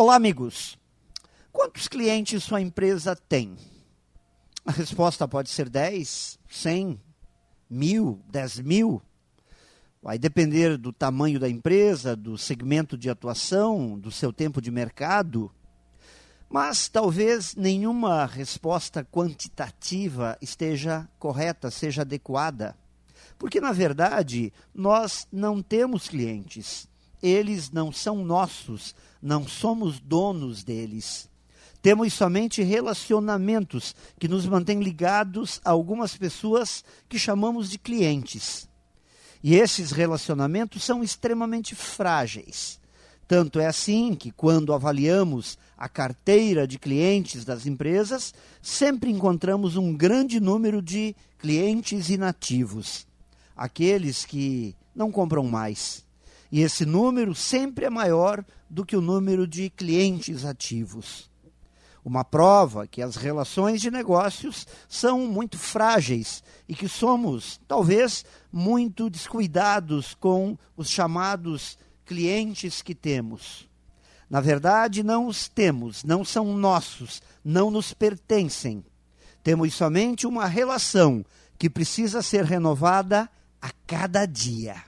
Olá, amigos. Quantos clientes sua empresa tem? A resposta pode ser 10, 100, mil, 10 mil. Vai depender do tamanho da empresa, do segmento de atuação, do seu tempo de mercado. Mas talvez nenhuma resposta quantitativa esteja correta, seja adequada. Porque, na verdade, nós não temos clientes eles não são nossos, não somos donos deles. Temos somente relacionamentos que nos mantêm ligados a algumas pessoas que chamamos de clientes. E esses relacionamentos são extremamente frágeis. Tanto é assim que, quando avaliamos a carteira de clientes das empresas, sempre encontramos um grande número de clientes inativos aqueles que não compram mais e esse número sempre é maior do que o número de clientes ativos. Uma prova que as relações de negócios são muito frágeis e que somos, talvez, muito descuidados com os chamados clientes que temos. Na verdade, não os temos, não são nossos, não nos pertencem. Temos somente uma relação que precisa ser renovada a cada dia.